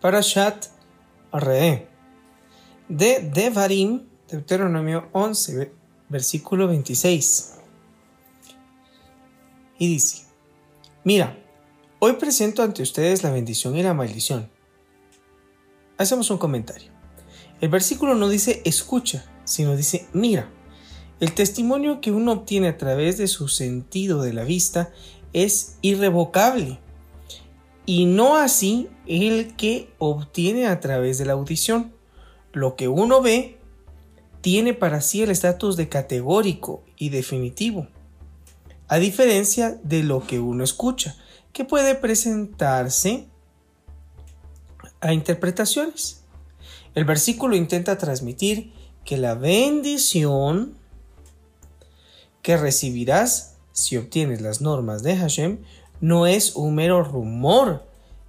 Parashat Re de Devarim, Deuteronomio 11, versículo 26. Y dice, mira, hoy presento ante ustedes la bendición y la maldición. Hacemos un comentario. El versículo no dice escucha, sino dice mira. El testimonio que uno obtiene a través de su sentido de la vista es irrevocable y no así el que obtiene a través de la audición. Lo que uno ve tiene para sí el estatus de categórico y definitivo, a diferencia de lo que uno escucha, que puede presentarse a interpretaciones. El versículo intenta transmitir que la bendición que recibirás si obtienes las normas de Hashem no es un mero rumor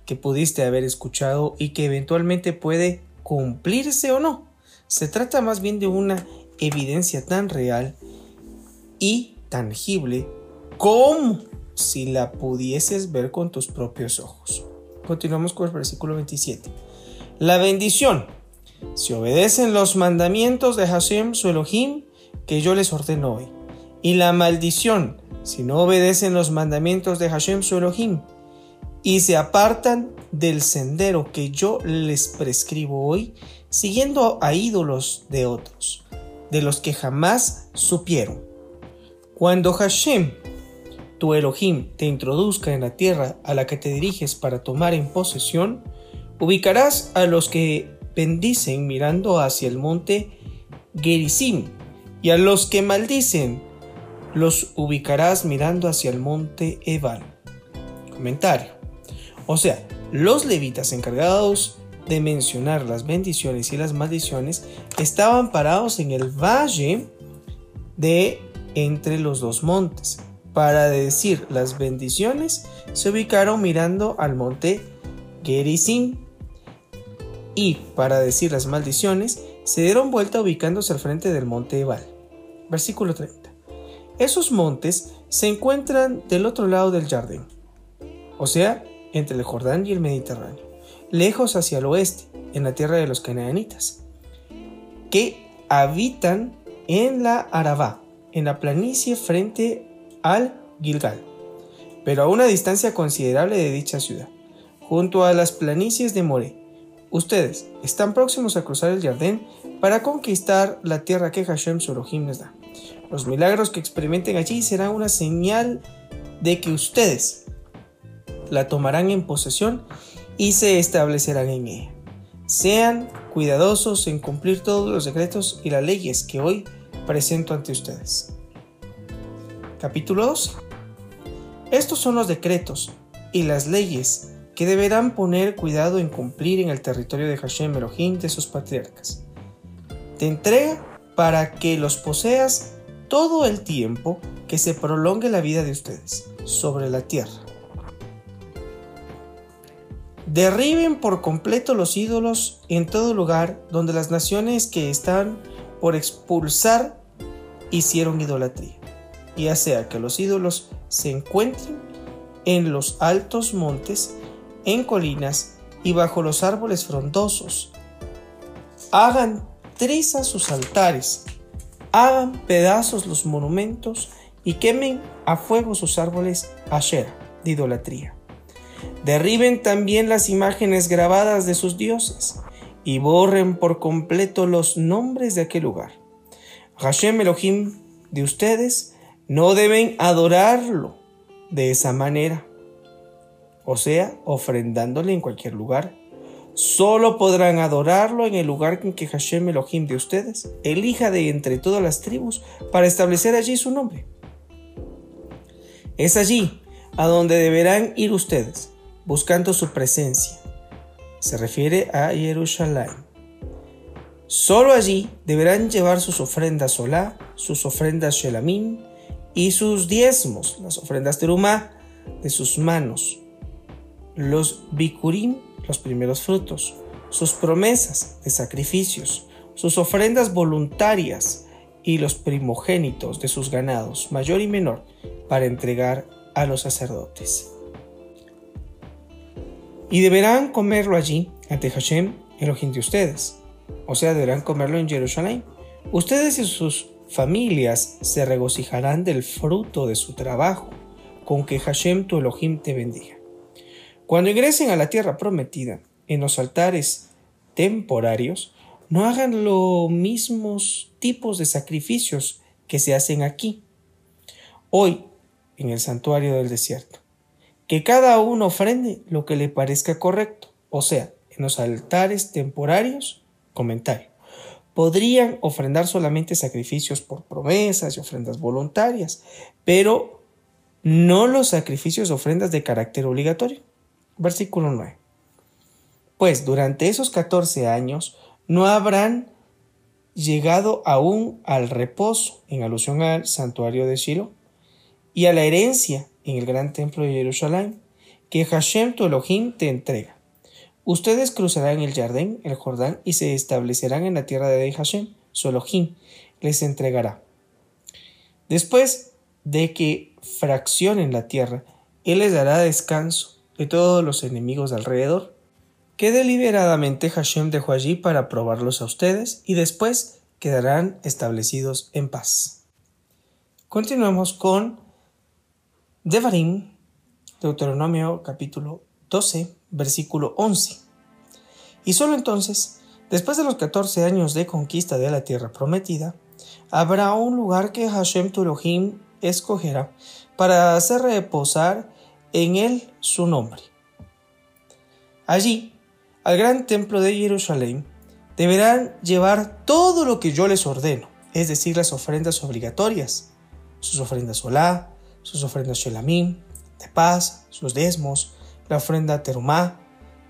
que pudiste haber escuchado y que eventualmente puede cumplirse o no. Se trata más bien de una evidencia tan real y tangible como si la pudieses ver con tus propios ojos. Continuamos con el versículo 27. La bendición. Si obedecen los mandamientos de Hashem, su Elohim, que yo les ordeno hoy. Y la maldición si no obedecen los mandamientos de Hashem su Elohim y se apartan del sendero que yo les prescribo hoy, siguiendo a ídolos de otros, de los que jamás supieron. Cuando Hashem, tu Elohim, te introduzca en la tierra a la que te diriges para tomar en posesión, ubicarás a los que bendicen mirando hacia el monte Gerizim y a los que maldicen los ubicarás mirando hacia el monte Ebal. Comentario. O sea, los levitas encargados de mencionar las bendiciones y las maldiciones estaban parados en el valle de entre los dos montes. Para decir las bendiciones, se ubicaron mirando al monte Gerizim. Y para decir las maldiciones, se dieron vuelta ubicándose al frente del monte Ebal. Versículo 30. Esos montes se encuentran del otro lado del jardín, o sea, entre el Jordán y el Mediterráneo, lejos hacia el oeste, en la tierra de los canaanitas, que habitan en la Arabá, en la planicie frente al Gilgal, pero a una distancia considerable de dicha ciudad, junto a las planicies de More. Ustedes están próximos a cruzar el Jardín para conquistar la tierra que Hashem Surohim les da. Los milagros que experimenten allí serán una señal de que ustedes la tomarán en posesión y se establecerán en ella. Sean cuidadosos en cumplir todos los decretos y las leyes que hoy presento ante ustedes. Capítulo 12. Estos son los decretos y las leyes que deberán poner cuidado en cumplir en el territorio de Hashem Elohim de sus patriarcas. Te entrega para que los poseas todo el tiempo que se prolongue la vida de ustedes sobre la tierra. Derriben por completo los ídolos en todo lugar donde las naciones que están por expulsar hicieron idolatría, ya sea que los ídolos se encuentren en los altos montes, en colinas y bajo los árboles frondosos. Hagan trizas sus altares hagan pedazos los monumentos y quemen a fuego sus árboles Asher de idolatría. Derriben también las imágenes grabadas de sus dioses y borren por completo los nombres de aquel lugar. Hashem Elohim de ustedes no deben adorarlo de esa manera, o sea, ofrendándole en cualquier lugar Solo podrán adorarlo en el lugar en que Hashem Elohim de ustedes elija de entre todas las tribus para establecer allí su nombre. Es allí a donde deberán ir ustedes, buscando su presencia. Se refiere a Jerusalén. Solo allí deberán llevar sus ofrendas Solá, sus ofrendas Shelamim y sus diezmos, las ofrendas Terumá de sus manos, los Bikurim los primeros frutos, sus promesas de sacrificios, sus ofrendas voluntarias y los primogénitos de sus ganados, mayor y menor, para entregar a los sacerdotes. Y deberán comerlo allí, ante Hashem, Elohim de ustedes. O sea, deberán comerlo en Jerusalén. Ustedes y sus familias se regocijarán del fruto de su trabajo, con que Hashem tu Elohim te bendiga. Cuando ingresen a la tierra prometida, en los altares temporarios, no hagan los mismos tipos de sacrificios que se hacen aquí. Hoy, en el santuario del desierto. Que cada uno ofrende lo que le parezca correcto, o sea, en los altares temporarios, comentario. Podrían ofrendar solamente sacrificios por promesas y ofrendas voluntarias, pero no los sacrificios ofrendas de carácter obligatorio. Versículo 9. Pues durante esos 14 años no habrán llegado aún al reposo, en alusión al santuario de Shiloh, y a la herencia en el gran templo de Jerusalén, que Hashem tu Elohim te entrega. Ustedes cruzarán el Jardín, el Jordán, y se establecerán en la tierra de Hashem, su Elohim les entregará. Después de que fraccionen la tierra, Él les dará descanso de todos los enemigos alrededor, que deliberadamente Hashem dejó allí para probarlos a ustedes, y después quedarán establecidos en paz. Continuamos con Devarim, Deuteronomio capítulo 12, versículo 11. Y solo entonces, después de los 14 años de conquista de la tierra prometida, habrá un lugar que Hashem Tulohim escogerá para hacer reposar en él su nombre. Allí, al gran templo de Jerusalén, deberán llevar todo lo que yo les ordeno, es decir, las ofrendas obligatorias, sus ofrendas solá, sus ofrendas Shelamim, de paz, sus desmos, la ofrenda Terumá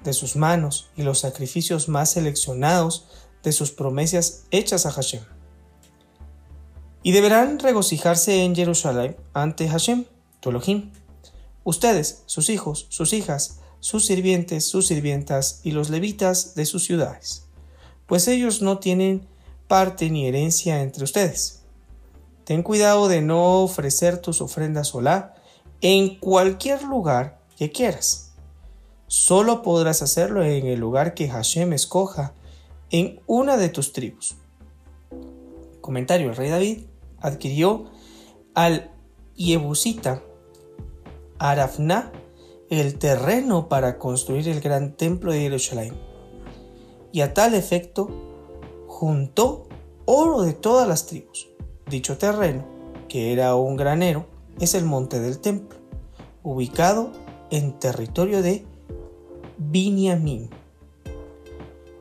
de sus manos y los sacrificios más seleccionados de sus promesas hechas a Hashem. Y deberán regocijarse en Jerusalén ante Hashem, tu Elohim. Ustedes, sus hijos, sus hijas, sus sirvientes, sus sirvientas y los levitas de sus ciudades, pues ellos no tienen parte ni herencia entre ustedes Ten cuidado de no ofrecer tus ofrendas solá en cualquier lugar que quieras. Solo podrás hacerlo en el lugar que Hashem escoja en una de tus tribus. Comentario: El rey David adquirió al Yebusita Arafna el terreno para construir el gran templo de Jerusalén. Y a tal efecto juntó oro de todas las tribus Dicho terreno, que era un granero, es el monte del templo, ubicado en territorio de Binyamin.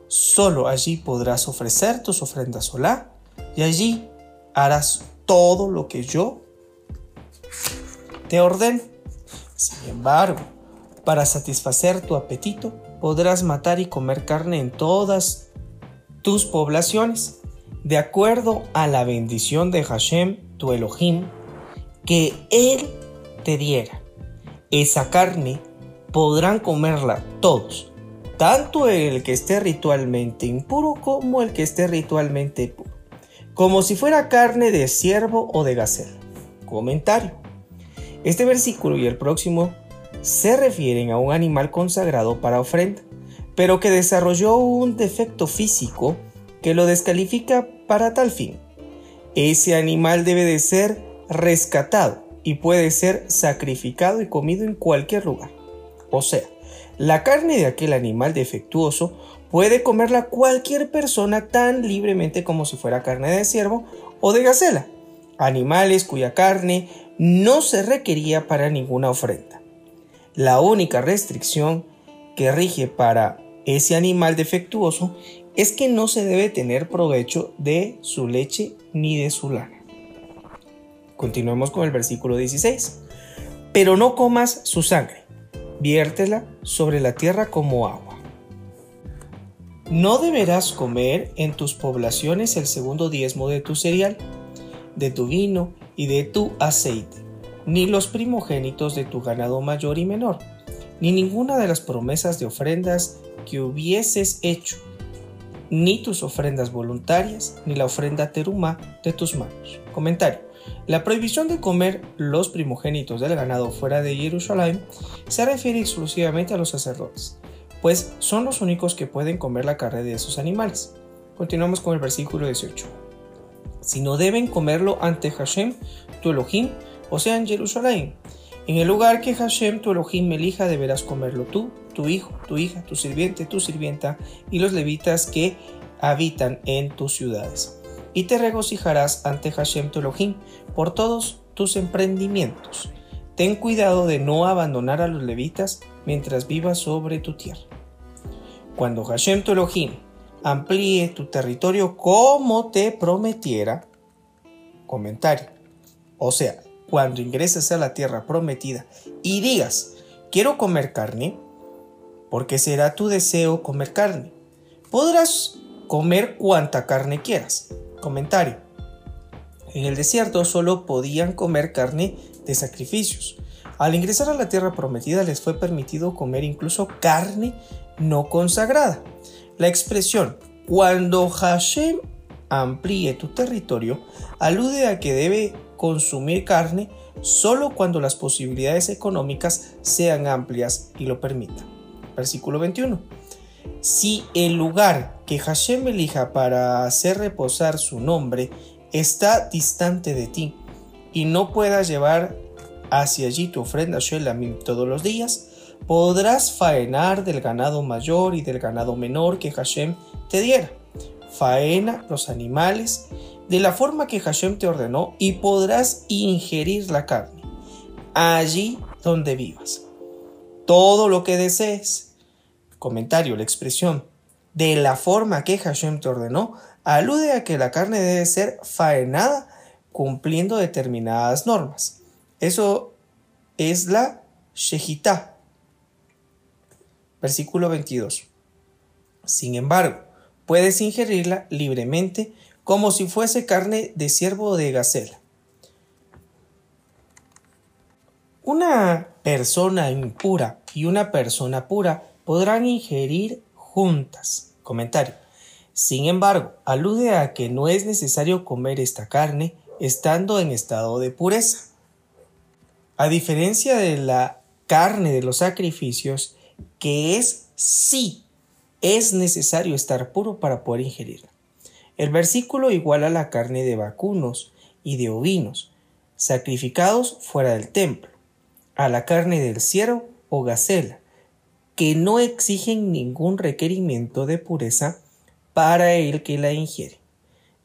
Solo allí podrás ofrecer tus ofrendas solá y allí harás todo lo que yo te ordeno. Sin embargo, para satisfacer tu apetito, podrás matar y comer carne en todas tus poblaciones de acuerdo a la bendición de Hashem, tu Elohim, que Él te diera. Esa carne podrán comerla todos, tanto el que esté ritualmente impuro como el que esté ritualmente puro, como si fuera carne de ciervo o de gacela. Comentario. Este versículo y el próximo se refieren a un animal consagrado para ofrenda, pero que desarrolló un defecto físico que lo descalifica para tal fin. Ese animal debe de ser rescatado y puede ser sacrificado y comido en cualquier lugar. O sea, la carne de aquel animal defectuoso puede comerla cualquier persona tan libremente como si fuera carne de ciervo o de gacela, animales cuya carne no se requería para ninguna ofrenda. La única restricción que rige para ese animal defectuoso es que no se debe tener provecho de su leche ni de su lana. Continuemos con el versículo 16. Pero no comas su sangre, viértela sobre la tierra como agua. No deberás comer en tus poblaciones el segundo diezmo de tu cereal, de tu vino y de tu aceite, ni los primogénitos de tu ganado mayor y menor, ni ninguna de las promesas de ofrendas que hubieses hecho ni tus ofrendas voluntarias, ni la ofrenda teruma de tus manos. Comentario. La prohibición de comer los primogénitos del ganado fuera de Jerusalén se refiere exclusivamente a los sacerdotes. pues son los únicos que pueden comer la carne de esos animales. Continuamos con el versículo 18. Si no deben comerlo ante Hashem, tu Elohim, o sea, en Jerusalén. En el lugar que Hashem, tu Elohim, elija, deberás comerlo tú, tu hijo, tu hija, tu sirviente, tu sirvienta y los levitas que habitan en tus ciudades. Y te regocijarás ante Hashem, tu Elohim, por todos tus emprendimientos. Ten cuidado de no abandonar a los levitas mientras vivas sobre tu tierra. Cuando Hashem tu Elohim amplíe tu territorio como te prometiera, comentario. O sea, cuando ingreses a la tierra prometida y digas, quiero comer carne, porque será tu deseo comer carne. Podrás comer cuanta carne quieras. Comentario. En el desierto solo podían comer carne de sacrificios. Al ingresar a la tierra prometida les fue permitido comer incluso carne no consagrada. La expresión cuando Hashem amplíe tu territorio alude a que debe consumir carne solo cuando las posibilidades económicas sean amplias y lo permitan. Versículo 21. Si el lugar que Hashem elija para hacer reposar su nombre está distante de ti y no puedas llevar hacia allí tu ofrenda Shelamim todos los días, podrás faenar del ganado mayor y del ganado menor que Hashem te diera. Faena los animales de la forma que Hashem te ordenó y podrás ingerir la carne allí donde vivas. Todo lo que desees. Comentario, la expresión de la forma que Hashem te ordenó alude a que la carne debe ser faenada cumpliendo determinadas normas. Eso es la Shejitá. Versículo 22. Sin embargo, puedes ingerirla libremente como si fuese carne de ciervo o de gacela. Una persona impura y una persona pura podrán ingerir juntas. Comentario. Sin embargo, alude a que no es necesario comer esta carne estando en estado de pureza. A diferencia de la carne de los sacrificios, que es sí, es necesario estar puro para poder ingerirla. El versículo iguala la carne de vacunos y de ovinos, sacrificados fuera del templo, a la carne del ciervo o gacela, que no exigen ningún requerimiento de pureza para el que la ingiere.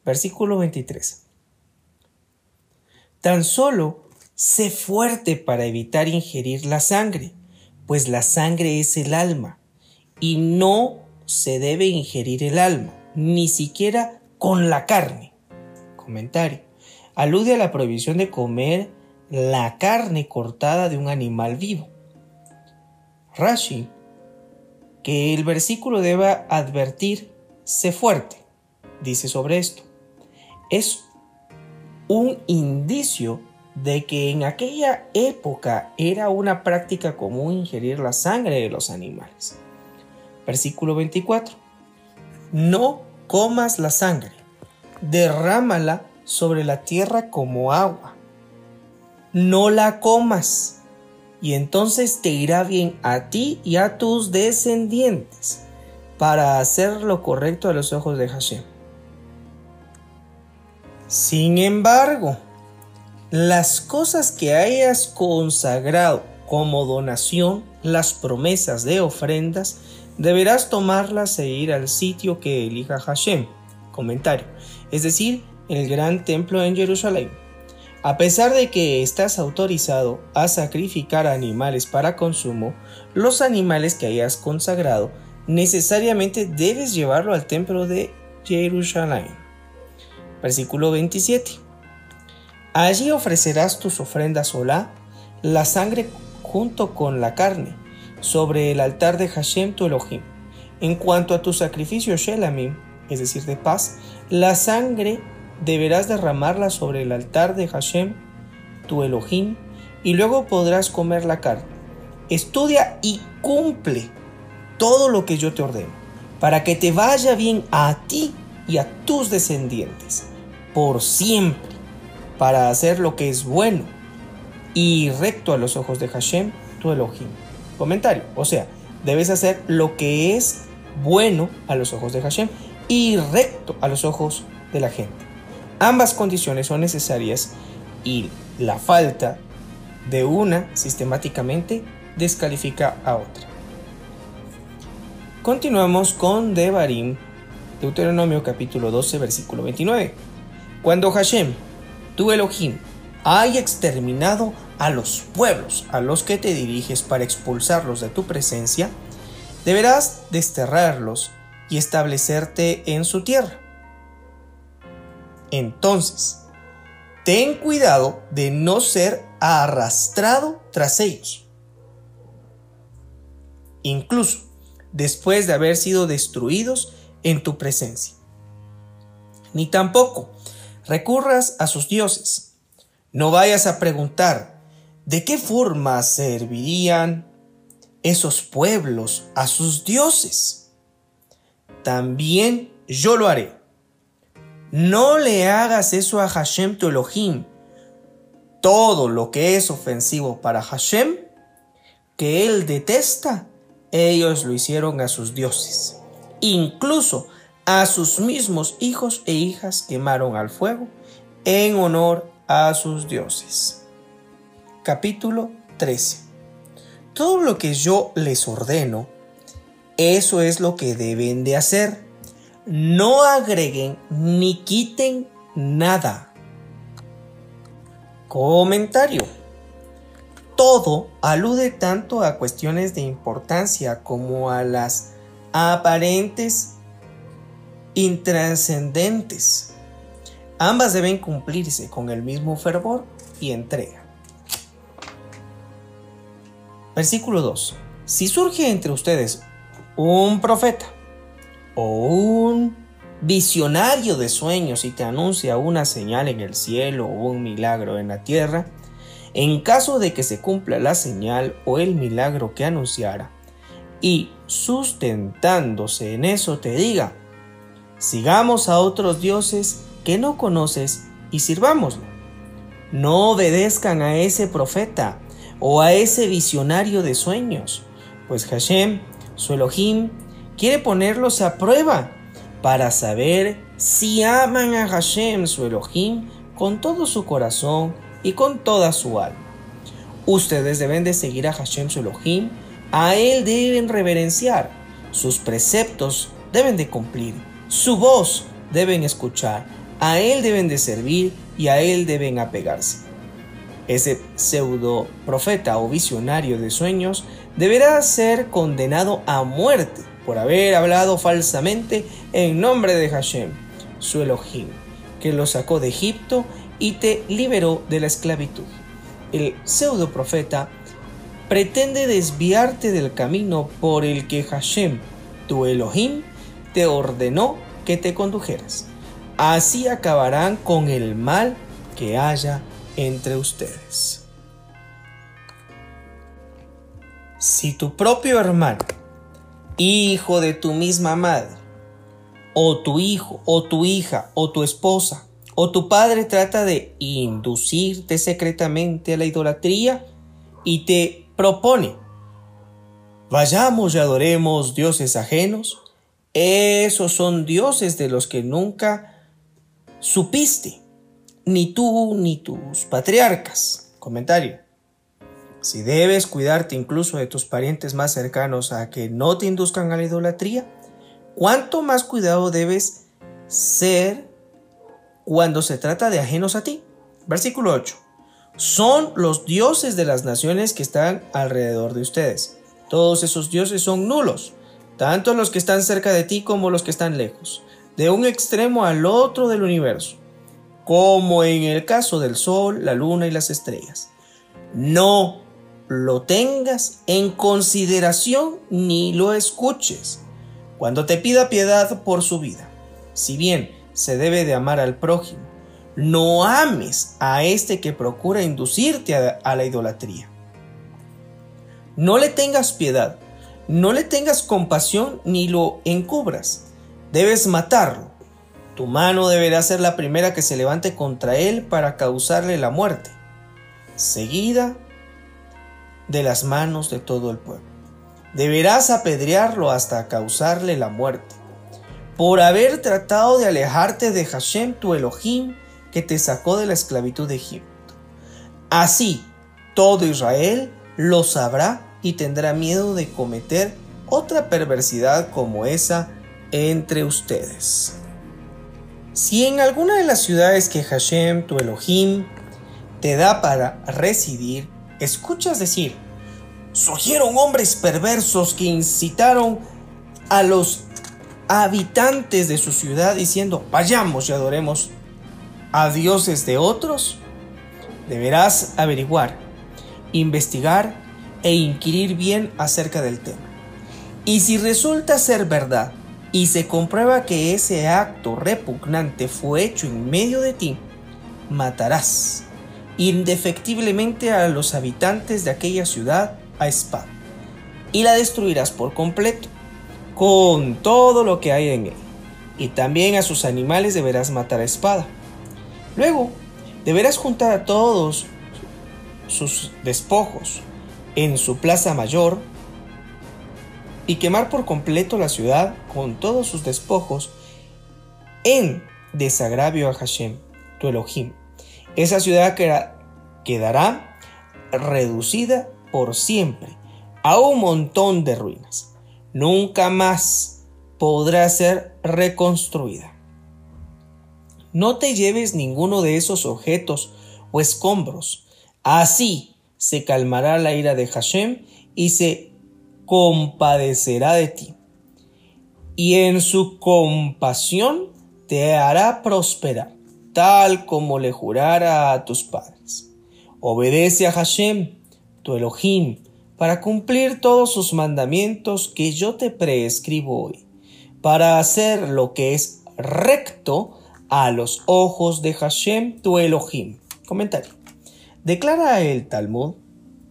Versículo 23. Tan solo sé fuerte para evitar ingerir la sangre, pues la sangre es el alma, y no se debe ingerir el alma, ni siquiera con la carne. Comentario. Alude a la prohibición de comer la carne cortada de un animal vivo. Rashi, que el versículo deba advertir, sé fuerte, dice sobre esto. Es un indicio de que en aquella época era una práctica común ingerir la sangre de los animales. Versículo 24. No comas la sangre, derrámala sobre la tierra como agua. No la comas, y entonces te irá bien a ti y a tus descendientes para hacer lo correcto a los ojos de Hashem. Sin embargo, las cosas que hayas consagrado como donación, las promesas de ofrendas, deberás tomarlas e ir al sitio que elija Hashem. Comentario. Es decir, el gran templo en Jerusalén. A pesar de que estás autorizado a sacrificar animales para consumo, los animales que hayas consagrado necesariamente debes llevarlo al templo de Jerusalén. Versículo 27. Allí ofrecerás tus ofrendas Olá, la sangre junto con la carne, sobre el altar de Hashem tu Elohim. En cuanto a tu sacrificio Shelamim, es decir, de paz, la sangre deberás derramarla sobre el altar de Hashem tu Elohim, y luego podrás comer la carne. Estudia y cumple todo lo que yo te ordeno, para que te vaya bien a ti y a tus descendientes, por siempre para hacer lo que es bueno y recto a los ojos de Hashem, tu Elohim. Comentario, o sea, debes hacer lo que es bueno a los ojos de Hashem y recto a los ojos de la gente. Ambas condiciones son necesarias y la falta de una sistemáticamente descalifica a otra. Continuamos con Devarim, Deuteronomio capítulo 12, versículo 29. Cuando Hashem, tu Elohim, haya exterminado a los pueblos a los que te diriges para expulsarlos de tu presencia, deberás desterrarlos y establecerte en su tierra. Entonces, ten cuidado de no ser arrastrado tras ellos. Incluso después de haber sido destruidos en tu presencia. Ni tampoco recurras a sus dioses. No vayas a preguntar de qué forma servirían esos pueblos a sus dioses. También yo lo haré. No le hagas eso a Hashem tu Elohim. Todo lo que es ofensivo para Hashem, que él detesta, ellos lo hicieron a sus dioses. Incluso a sus mismos hijos e hijas quemaron al fuego en honor a sus dioses. Capítulo 13. Todo lo que yo les ordeno, eso es lo que deben de hacer. No agreguen ni quiten nada. Comentario todo alude tanto a cuestiones de importancia como a las aparentes intrascendentes. Ambas deben cumplirse con el mismo fervor y entrega. Versículo 2. Si surge entre ustedes un profeta o un visionario de sueños y te anuncia una señal en el cielo o un milagro en la tierra, en caso de que se cumpla la señal o el milagro que anunciara, y sustentándose en eso te diga, sigamos a otros dioses que no conoces y sirvámoslo. No obedezcan a ese profeta o a ese visionario de sueños, pues Hashem, su Elohim, quiere ponerlos a prueba para saber si aman a Hashem, su Elohim, con todo su corazón y con toda su alma. Ustedes deben de seguir a Hashem su Elohim, a Él deben reverenciar, sus preceptos deben de cumplir, su voz deben escuchar, a Él deben de servir y a Él deben apegarse. Ese pseudo profeta o visionario de sueños deberá ser condenado a muerte por haber hablado falsamente en nombre de Hashem, su Elohim, que lo sacó de Egipto y te liberó de la esclavitud. El pseudo profeta pretende desviarte del camino por el que Hashem, tu Elohim, te ordenó que te condujeras. Así acabarán con el mal que haya entre ustedes. Si tu propio hermano, hijo de tu misma madre, o tu hijo, o tu hija, o tu esposa, o tu padre trata de inducirte secretamente a la idolatría y te propone, vayamos y adoremos dioses ajenos, esos son dioses de los que nunca supiste, ni tú ni tus patriarcas. Comentario. Si debes cuidarte incluso de tus parientes más cercanos a que no te induzcan a la idolatría, ¿cuánto más cuidado debes ser cuando se trata de ajenos a ti. Versículo 8. Son los dioses de las naciones que están alrededor de ustedes. Todos esos dioses son nulos, tanto los que están cerca de ti como los que están lejos, de un extremo al otro del universo, como en el caso del sol, la luna y las estrellas. No lo tengas en consideración ni lo escuches cuando te pida piedad por su vida. Si bien se debe de amar al prójimo. No ames a este que procura inducirte a, la idolatría. No le tengas piedad, no le tengas compasión ni lo encubras. Debes matarlo. Tu mano deberá ser la primera que se levante contra él para causarle la muerte, seguida de las manos de todo el pueblo. deberás apedrearlo hasta causarle la muerte, por haber tratado de alejarte de Hashem tu Elohim que te sacó de la esclavitud de Egipto. Así, todo Israel lo sabrá y tendrá miedo de cometer otra perversidad como esa entre ustedes. Si en alguna de las ciudades que Hashem, tu Elohim, te da para residir, escuchas decir, surgieron hombres perversos que incitaron a los habitantes de su ciudad diciendo, vayamos y adoremos a dioses de otros, deberás averiguar, investigar e inquirir bien acerca del tema. Y si resulta ser verdad y se comprueba que ese acto repugnante fue hecho en medio de ti, matarás indefectiblemente a los habitantes de aquella ciudad a espada y la destruirás por completo, con todo lo que hay en él. Y también a sus animales deberás matar a espada. Luego, deberás juntar a todos sus despojos en su plaza mayor y quemar por completo la ciudad con todos sus despojos en desagravio a Hashem, tu Elohim. Esa ciudad quedará reducida por siempre a un montón de ruinas. Nunca más podrá ser reconstruida. No te lleves ninguno de esos objetos o escombros. Así se calmará la ira de Hashem y se compadecerá de ti. Y en su compasión te hará prosperar, tal como le jurara a tus padres. Obedece a Hashem, tu Elohim, para cumplir todos sus mandamientos que yo te prescribo hoy, para hacer lo que es recto a los ojos de Hashem, tu Elohim. Comentario. Declara el Talmud,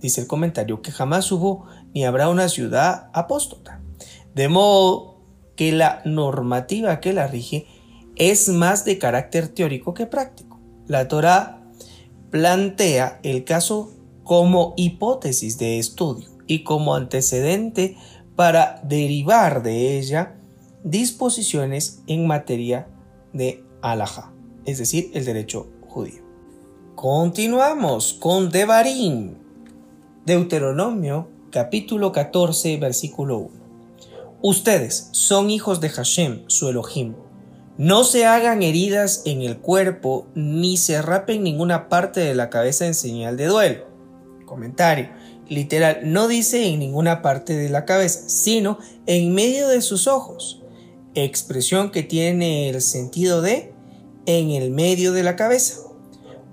dice el comentario, que jamás hubo ni habrá una ciudad apóstata. De modo que la normativa que la rige es más de carácter teórico que práctico. La Torah plantea el caso como hipótesis de estudio y como antecedente para derivar de ella disposiciones en materia de alajá, es decir, el derecho judío. Continuamos con Devarim, Deuteronomio capítulo 14, versículo 1. Ustedes son hijos de Hashem, su Elohim. No se hagan heridas en el cuerpo ni se rapen ninguna parte de la cabeza en señal de duelo. Comentario. Literal, no dice en ninguna parte de la cabeza, sino en medio de sus ojos. Expresión que tiene el sentido de en el medio de la cabeza.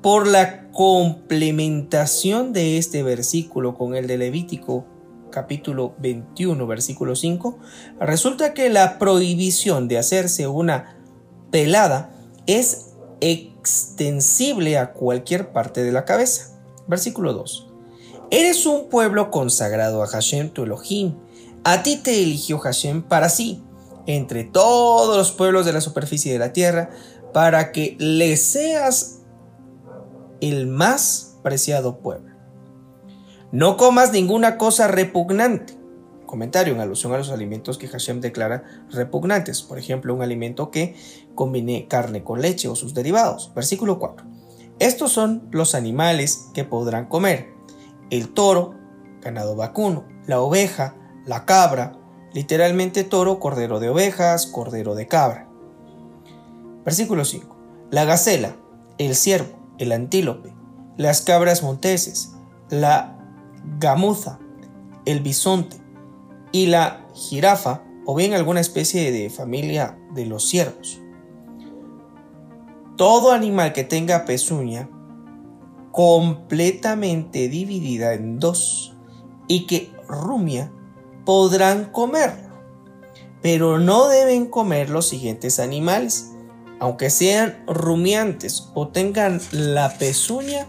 Por la complementación de este versículo con el de Levítico capítulo 21 versículo 5, resulta que la prohibición de hacerse una pelada es extensible a cualquier parte de la cabeza. Versículo 2. Eres un pueblo consagrado a Hashem tu Elohim. A ti te eligió Hashem para sí, entre todos los pueblos de la superficie de la tierra, para que le seas el más preciado pueblo. No comas ninguna cosa repugnante. Comentario en alusión a los alimentos que Hashem declara repugnantes. Por ejemplo, un alimento que combine carne con leche o sus derivados. Versículo 4. Estos son los animales que podrán comer el toro, ganado vacuno, la oveja, la cabra, literalmente toro, cordero de ovejas, cordero de cabra. Versículo 5. La gacela, el ciervo, el antílope, las cabras monteses, la gamuza, el bisonte y la jirafa o bien alguna especie de familia de los ciervos. Todo animal que tenga pezuña completamente dividida en dos y que rumia podrán comerlo. Pero no deben comer los siguientes animales, aunque sean rumiantes o tengan la pezuña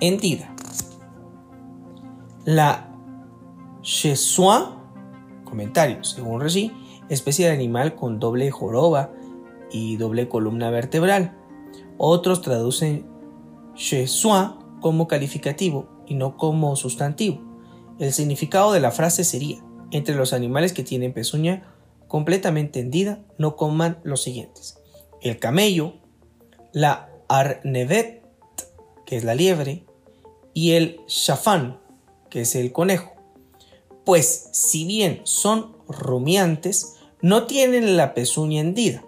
hendida. La Chesua, comentario, según Regi, especie de animal con doble joroba y doble columna vertebral. Otros traducen Shesua como calificativo y no como sustantivo. El significado de la frase sería, entre los animales que tienen pezuña completamente hendida, no coman los siguientes. El camello, la arnevet, que es la liebre, y el shafán, que es el conejo. Pues si bien son rumiantes, no tienen la pezuña hendida,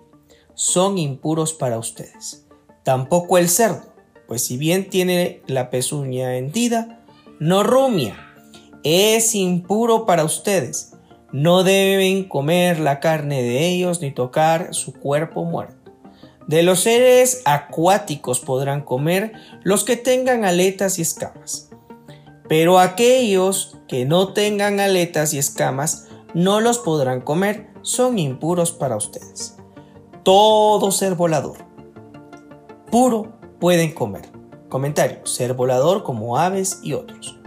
son impuros para ustedes. Tampoco el cerdo, pues si bien tiene la pezuña hendida, no rumia, es impuro para ustedes. No deben comer la carne de ellos ni tocar su cuerpo muerto. De los seres acuáticos podrán comer los que tengan aletas y escamas. Pero aquellos que no tengan aletas y escamas no los podrán comer, son impuros para ustedes. Todo ser volador puro pueden comer. Comentario, ser volador como aves y otros.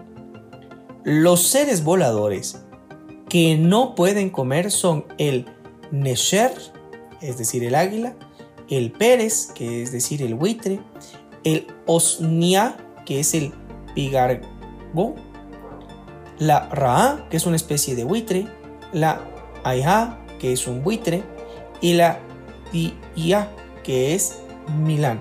Los seres voladores que no pueden comer son el Nesher, es decir, el águila, el Pérez, que es decir, el buitre, el Osnia, que es el pigargo, la Ra, que es una especie de buitre, la Aiha, que es un buitre, y la Ia, que es Milán,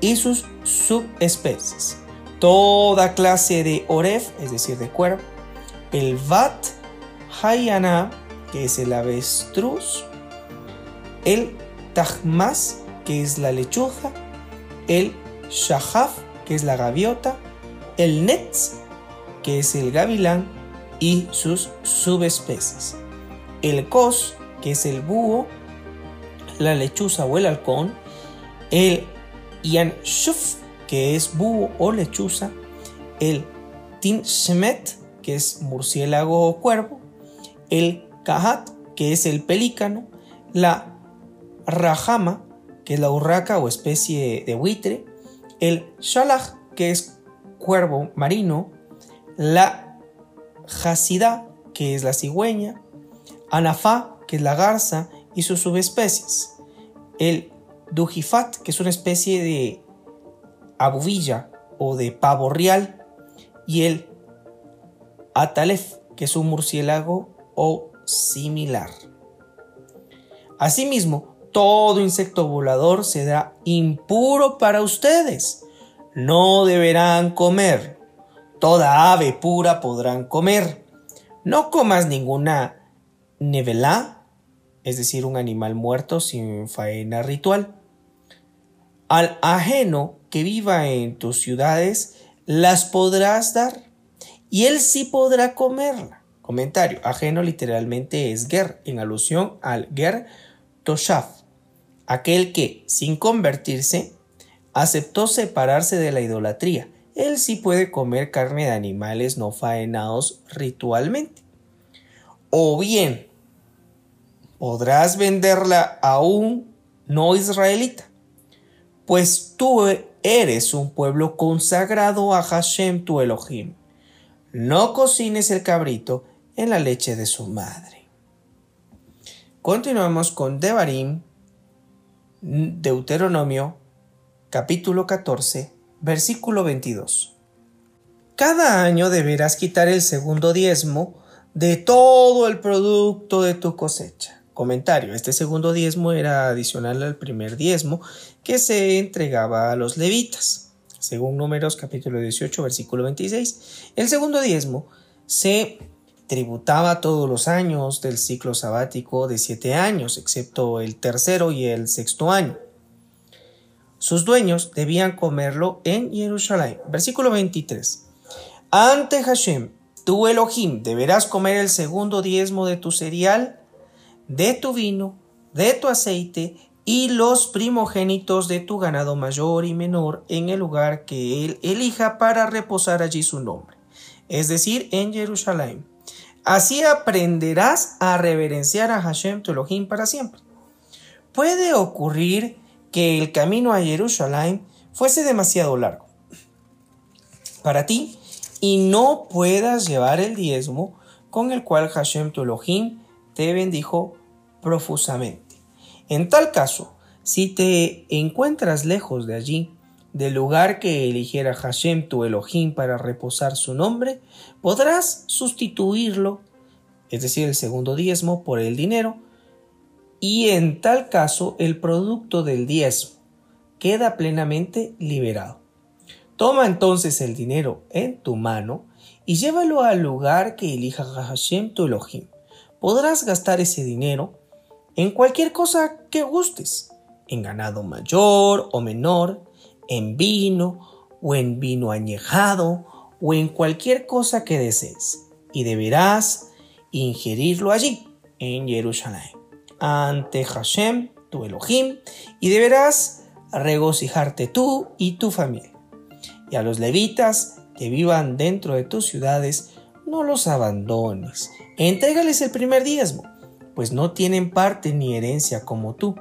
y sus subespecies. Toda clase de Oref, es decir, de cuervo, el Vat Hayana, que es el avestruz, el Tajmas, que es la lechuza, el Shahaf, que es la gaviota, el Netz, que es el gavilán, y sus subespecies. El Kos, que es el búho, la lechuza o el halcón, el Yanshuf, que es búho o lechuza, el Tinshemet, que es murciélago o cuervo, el Kahat, que es el pelícano, la Rajama, que es la urraca o especie de buitre, el Shalach, que es cuervo marino, la Hasida, que es la cigüeña, Anafá, que es la garza, y sus subespecies. El Dujifat, que es una especie de abubilla o de pavo real, y el Atalef, que es un murciélago o similar. Asimismo, todo insecto volador será impuro para ustedes. No deberán comer toda ave pura podrán comer. No comas ninguna nevelá, es decir, un animal muerto sin faena ritual. Al ajeno que viva en tus ciudades, las podrás dar, y él sí podrá comerla. Comentario, ajeno literalmente es ger, en alusión al ger toshaf, aquel que, sin convertirse, aceptó separarse de la idolatría él sí puede comer carne de animales no faenados ritualmente. O bien, podrás venderla a un no israelita, pues tú eres un pueblo consagrado a Hashem tu Elohim. No cocines el cabrito en la leche de su madre. Continuamos con Devarim, Deuteronomio, capítulo 14, Versículo 22. Cada año deberás quitar el segundo diezmo de todo el producto de tu cosecha. Comentario. Este segundo diezmo era adicional al primer diezmo que se entregaba a los levitas. Según Números capítulo 18 versículo 26, el segundo diezmo se tributaba todos los años del ciclo sabático de siete años, excepto el tercero y el sexto año. Sus dueños debían comerlo en Jerusalén. Versículo 23. Ante Hashem, tu Elohim, deberás comer el segundo diezmo de tu cereal, de tu vino, de tu aceite y los primogénitos de tu ganado mayor y menor en el lugar que él elija para reposar allí su nombre, es decir, en Jerusalén. Así aprenderás a reverenciar a Hashem tu Elohim para siempre. Puede ocurrir que el camino a Jerusalén fuese demasiado largo para ti y no puedas llevar el diezmo con el cual Hashem tu Elohim te bendijo profusamente. En tal caso, si te encuentras lejos de allí, del lugar que eligiera Hashem tu Elohim para reposar su nombre, podrás sustituirlo, es decir, el segundo diezmo, por el dinero, y en tal caso el producto del diezmo queda plenamente liberado. Toma entonces el dinero en tu mano y llévalo al lugar que elija Hashem tu Elohim. Podrás gastar ese dinero en cualquier cosa que gustes, en ganado mayor o menor, en vino o en vino añejado o en cualquier cosa que desees, y deberás ingerirlo allí, en Jerusalén, ante Hashem, tu Elohim, y deberás regocijarte tú y tu familia. Y a los levitas que vivan dentro de tus ciudades, no los abandones. Entrégales el primer diezmo, pues no tienen parte ni herencia como tú.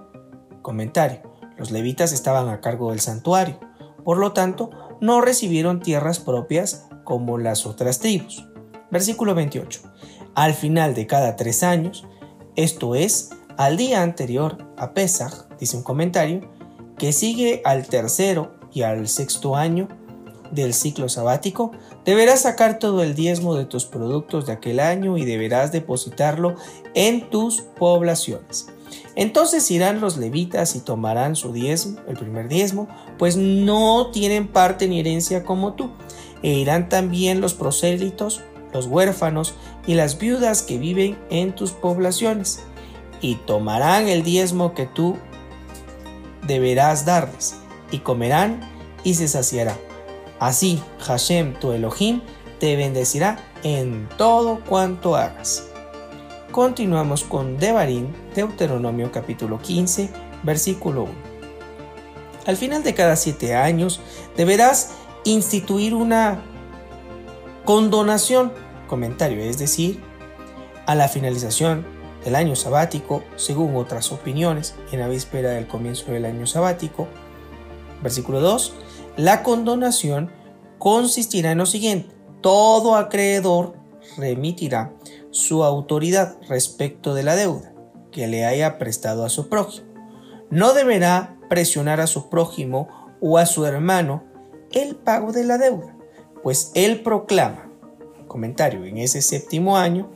Comentario. Los levitas estaban a cargo del santuario, por lo tanto, no recibieron tierras propias como las otras tribus. Versículo 28. Al final de cada tres años, esto es, al día anterior a Pesach, dice un comentario, que sigue al tercero y al sexto año del ciclo sabático, deberás sacar todo el diezmo de tus productos de aquel año y deberás depositarlo en tus poblaciones. Entonces irán los levitas y tomarán su diezmo, el primer diezmo, pues no tienen parte ni herencia como tú. E irán también los prosélitos, los huérfanos y las viudas que viven en tus poblaciones, y tomarán el diezmo que tú deberás darles, y comerán y se saciarán. Así Hashem tu Elohim te bendecirá en todo cuanto hagas. Continuamos con Devarim, Deuteronomio capítulo 15, versículo 1. Al final de cada siete años deberás instituir una condonación, comentario, es decir, a la finalización del año sabático, según otras opiniones, en la víspera del comienzo del año sabático. Versículo 2. La condonación consistirá en lo siguiente. Todo acreedor remitirá su autoridad respecto de la deuda que le haya prestado a su prójimo. No deberá presionar a su prójimo o a su hermano el pago de la deuda, pues él proclama, comentario, en ese séptimo año,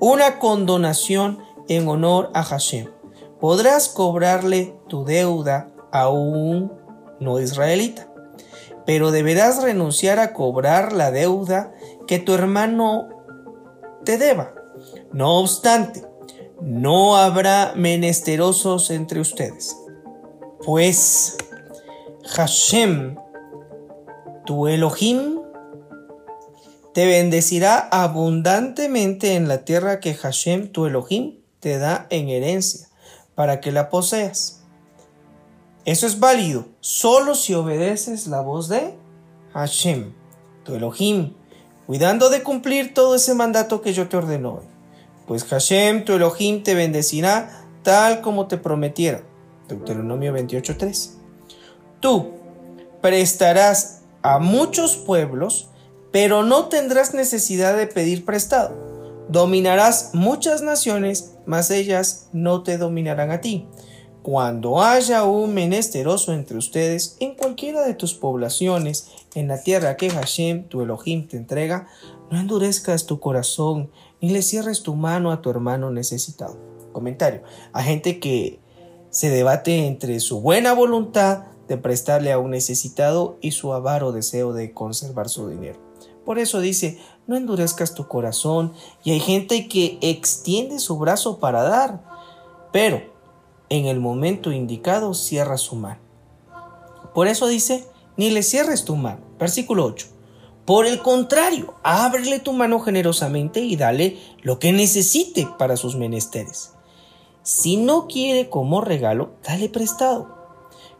una condonación en honor a Hashem. Podrás cobrarle tu deuda a un no israelita, pero deberás renunciar a cobrar la deuda que tu hermano te deba. No obstante, no habrá menesterosos entre ustedes, pues Hashem, tu Elohim, te bendecirá abundantemente en la tierra que Hashem, tu Elohim, te da en herencia, para que la poseas. Eso es válido solo si obedeces la voz de Hashem, tu Elohim, cuidando de cumplir todo ese mandato que yo te ordeno hoy. Pues Hashem, tu Elohim, te bendecirá tal como te prometiera. Deuteronomio 28.3. Tú prestarás a muchos pueblos, pero no tendrás necesidad de pedir prestado. Dominarás muchas naciones, mas ellas no te dominarán a ti. Cuando haya un menesteroso entre ustedes en cualquiera de tus poblaciones, en la tierra que Hashem, tu Elohim, te entrega, no endurezcas tu corazón ni le cierres tu mano a tu hermano necesitado. Comentario. A gente que se debate entre su buena voluntad de prestarle a un necesitado y su avaro deseo de conservar su dinero. Por eso dice, no endurezcas tu corazón y hay gente que extiende su brazo para dar, pero en el momento indicado cierra su mano. Por eso dice, ni le cierres tu mano. Versículo 8. Por el contrario, ábrele tu mano generosamente y dale lo que necesite para sus menesteres. Si no quiere como regalo, dale prestado.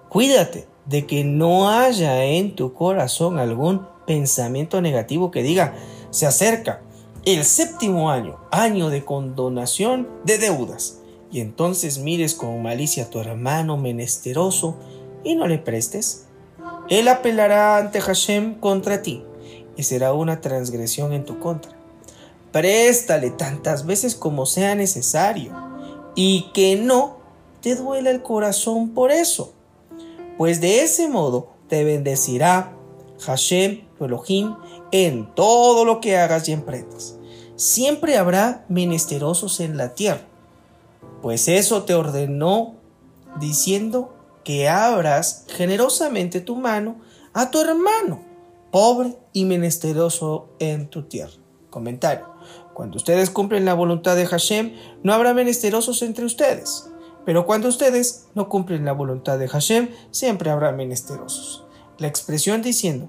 Cuídate de que no haya en tu corazón algún pensamiento negativo que diga, se acerca el séptimo año, año de condonación de deudas y entonces mires con malicia a tu hermano menesteroso y no le prestes, él apelará ante Hashem contra ti y será una transgresión en tu contra. Préstale tantas veces como sea necesario y que no te duela el corazón por eso, pues de ese modo te bendecirá Hashem, Elohim, en todo lo que hagas y emprendas. Siempre habrá menesterosos en la tierra, pues eso te ordenó diciendo que abras generosamente tu mano a tu hermano, pobre y menesteroso en tu tierra. Comentario. Cuando ustedes cumplen la voluntad de Hashem, no habrá menesterosos entre ustedes. Pero cuando ustedes no cumplen la voluntad de Hashem, siempre habrá menesterosos. La expresión diciendo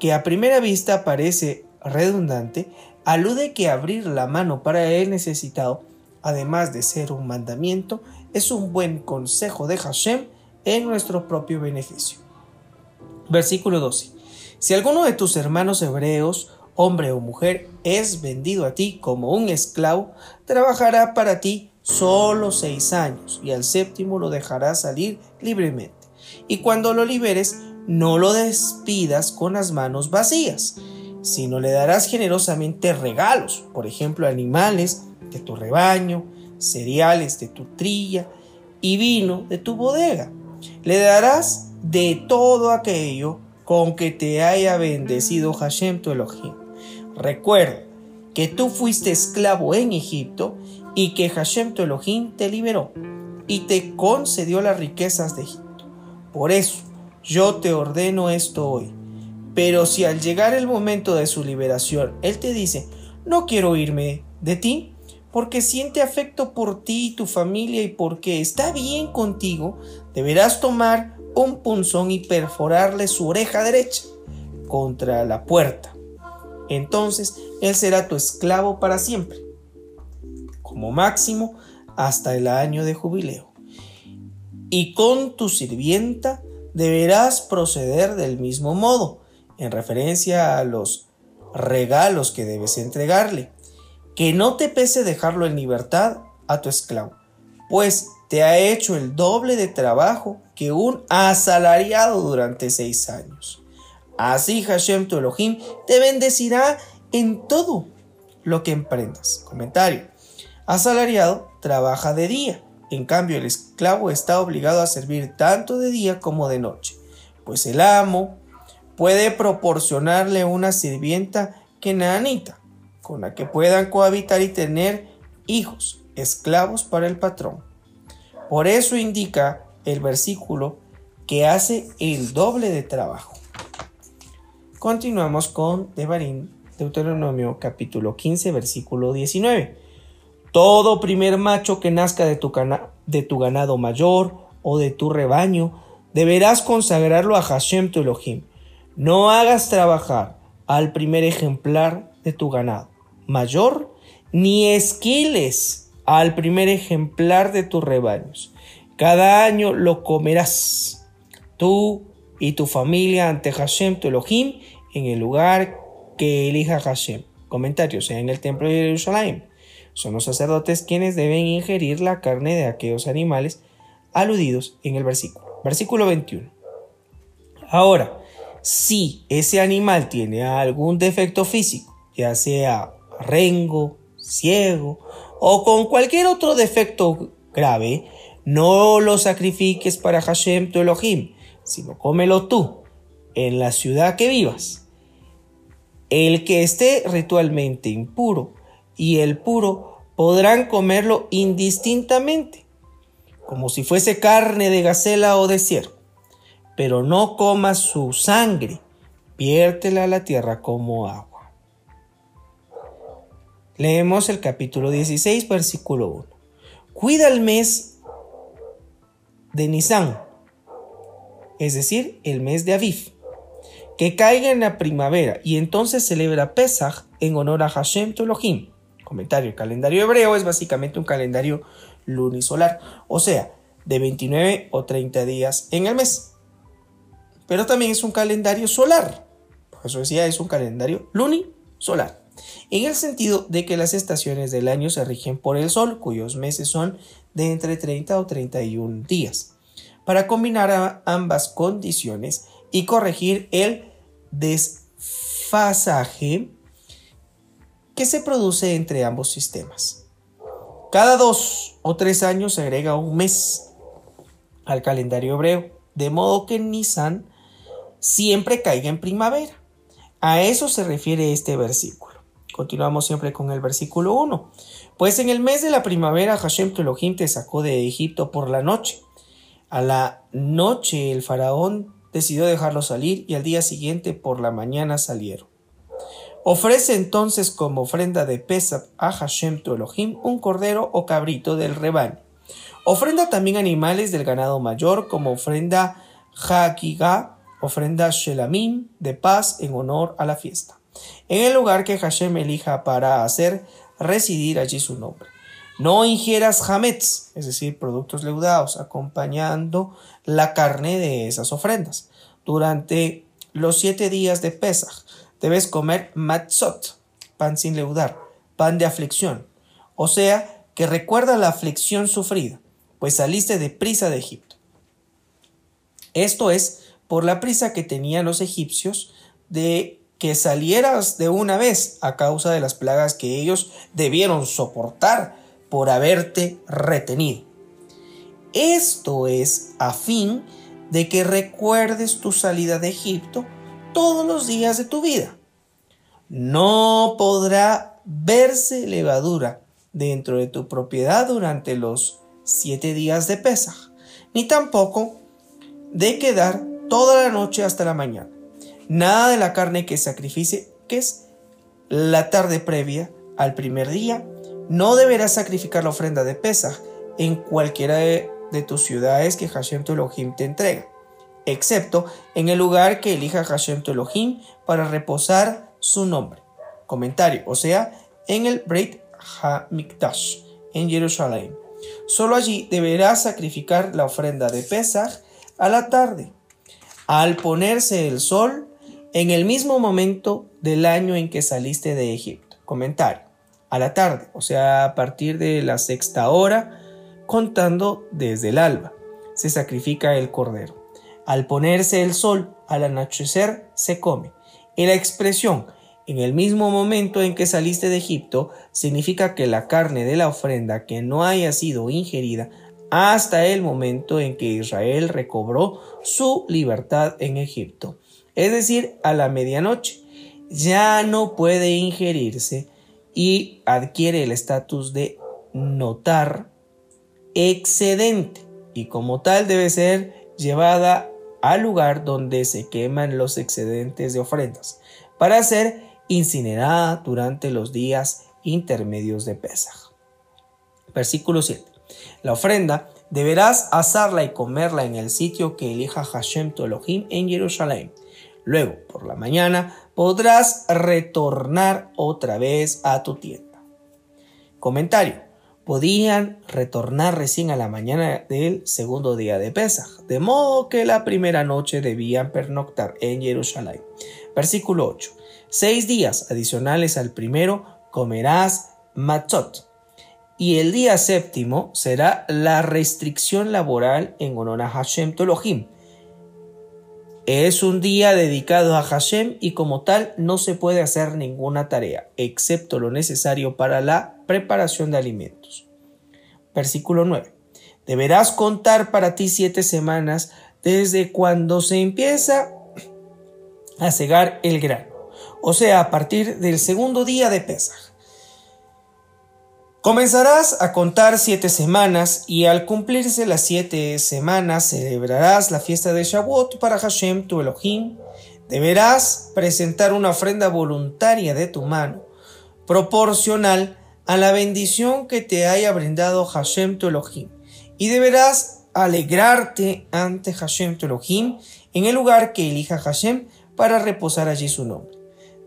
que a primera vista parece redundante, alude que abrir la mano para el necesitado, además de ser un mandamiento, es un buen consejo de Hashem en nuestro propio beneficio. Versículo 12. Si alguno de tus hermanos hebreos, hombre o mujer, es vendido a ti como un esclavo, trabajará para ti solo seis años y al séptimo lo dejarás salir libremente. Y cuando lo liberes, no lo despidas con las manos vacías, sino le darás generosamente regalos, por ejemplo, animales de tu rebaño, cereales de tu trilla y vino de tu bodega. Le darás de todo aquello con que te haya bendecido Hashem tu Elohim. Recuerda que tú fuiste esclavo en Egipto y que Hashem tu Elohim te liberó y te concedió las riquezas de Egipto. Por eso, yo te ordeno esto hoy. Pero si al llegar el momento de su liberación Él te dice, no quiero irme de ti, porque siente afecto por ti y tu familia y porque está bien contigo, deberás tomar un punzón y perforarle su oreja derecha contra la puerta. Entonces Él será tu esclavo para siempre, como máximo hasta el año de jubileo. Y con tu sirvienta deberás proceder del mismo modo, en referencia a los regalos que debes entregarle, que no te pese dejarlo en libertad a tu esclavo, pues te ha hecho el doble de trabajo que un asalariado durante seis años. Así Hashem tu Elohim te bendecirá en todo lo que emprendas. Comentario. Asalariado trabaja de día en cambio, el esclavo está obligado a servir tanto de día como de noche, pues el amo puede proporcionarle una sirvienta que nanita, con la que puedan cohabitar y tener hijos, esclavos para el patrón. Por eso indica el versículo que hace el doble de trabajo. Continuamos con Devarim, Deuteronomio capítulo 15, versículo 19. Todo primer macho que nazca de tu, de tu ganado mayor o de tu rebaño, deberás consagrarlo a Hashem tu Elohim. No hagas trabajar al primer ejemplar de tu ganado mayor, ni esquiles al primer ejemplar de tus rebaños. Cada año lo comerás, tú y tu familia ante Hashem tu Elohim en el lugar que elija Hashem. Comentario, sea en el templo de Jerusalén son los sacerdotes quienes deben ingerir la carne de aquellos animales aludidos en el versículo. Versículo 21. Ahora, si ese animal tiene algún defecto físico, ya sea rengo, ciego o con cualquier otro defecto grave, no lo sacrifiques para Hashem tu Elohim, sino cómelo tú en la ciudad que vivas. El que esté ritualmente impuro y el puro podrán comerlo indistintamente, como si fuese carne de gacela o de ciervo, pero no comas su sangre, piértela a la tierra como agua. Leemos el capítulo 16, versículo 1. Cuida el mes de Nisan, es decir, el mes de Aviv, que caiga en la primavera y entonces celebra Pesach en honor a Hashem tu Comentario, el calendario hebreo es básicamente un calendario lunisolar, o sea, de 29 o 30 días en el mes. Pero también es un calendario solar, por eso decía, es un calendario lunisolar, en el sentido de que las estaciones del año se rigen por el sol, cuyos meses son de entre 30 o 31 días. Para combinar ambas condiciones y corregir el desfasaje que se produce entre ambos sistemas. Cada dos o tres años se agrega un mes al calendario hebreo, de modo que Nisan siempre caiga en primavera. A eso se refiere este versículo. Continuamos siempre con el versículo 1. Pues en el mes de la primavera Hashem tu Elohim te sacó de Egipto por la noche. A la noche el faraón decidió dejarlo salir y al día siguiente por la mañana salieron. Ofrece entonces como ofrenda de Pesach a Hashem tu Elohim un cordero o cabrito del rebaño. Ofrenda también animales del ganado mayor como ofrenda Hakigah, ofrenda Shelamim de paz en honor a la fiesta, en el lugar que Hashem elija para hacer residir allí su nombre. No ingieras hametz, es decir, productos leudados, acompañando la carne de esas ofrendas. Durante los siete días de Pesach debes comer matzot, pan sin leudar, pan de aflicción, o sea, que recuerda la aflicción sufrida, pues saliste de prisa de Egipto. Esto es por la prisa que tenían los egipcios de que salieras de una vez a causa de las plagas que ellos debieron soportar por haberte retenido. Esto es a fin de que recuerdes tu salida de Egipto todos los días de tu vida. No podrá verse levadura dentro de tu propiedad durante los siete días de Pesaj, ni tampoco de quedar toda la noche hasta la mañana. Nada de la carne que sacrifice, que es la tarde previa al primer día, no deberás sacrificar la ofrenda de Pesaj en cualquiera de, tus ciudades que Hashem tu Elohim te entrega excepto en el lugar que elija Hashem tu Elohim para reposar su nombre. Comentario, o sea, en el Beit HaMikdash, en Jerusalén. Solo allí deberás sacrificar la ofrenda de Pesach a la tarde, al ponerse el sol en el mismo momento del año en que saliste de Egipto. Comentario, a la tarde, o sea, a partir de la sexta hora, contando desde el alba, se sacrifica el cordero. Al ponerse el sol, al anochecer, se come. Y la expresión en el mismo momento en que saliste de Egipto significa que la carne de la ofrenda que no haya sido ingerida hasta el momento en que Israel recobró su libertad en Egipto, es decir, a la medianoche, ya no puede ingerirse y adquiere el estatus de notar excedente y como tal debe ser llevada al lugar donde se queman los excedentes de ofrendas, para ser incinerada durante los días intermedios de Pesaj. Versículo 7. La ofrenda deberás asarla y comerla en el sitio que elija Hashem tu Elohim en Jerusalén. Luego, por la mañana, podrás retornar otra vez a tu tienda. Comentario podían retornar recién a la mañana del segundo día de Pesaj, de modo que la primera noche debían pernoctar en Jerusalén. Versículo 8. Seis días adicionales al primero comerás matzot, y el día séptimo será la restricción laboral en honor a Hashem Tolohim. Es un día dedicado a Hashem y como tal no se puede hacer ninguna tarea, excepto lo necesario para la preparación de alimentos. Versículo 9. Deberás contar para ti siete semanas desde cuando se empieza a cegar el grano, o sea, a partir del segundo día de Pesaj. Comenzarás a contar siete semanas y al cumplirse las siete semanas celebrarás la fiesta de Shavuot para Hashem tu Elohim. Deberás presentar una ofrenda voluntaria de tu mano, proporcional a la bendición que te haya brindado Hashem tu Elohim. Y deberás alegrarte ante Hashem tu Elohim en el lugar que elija Hashem para reposar allí su nombre.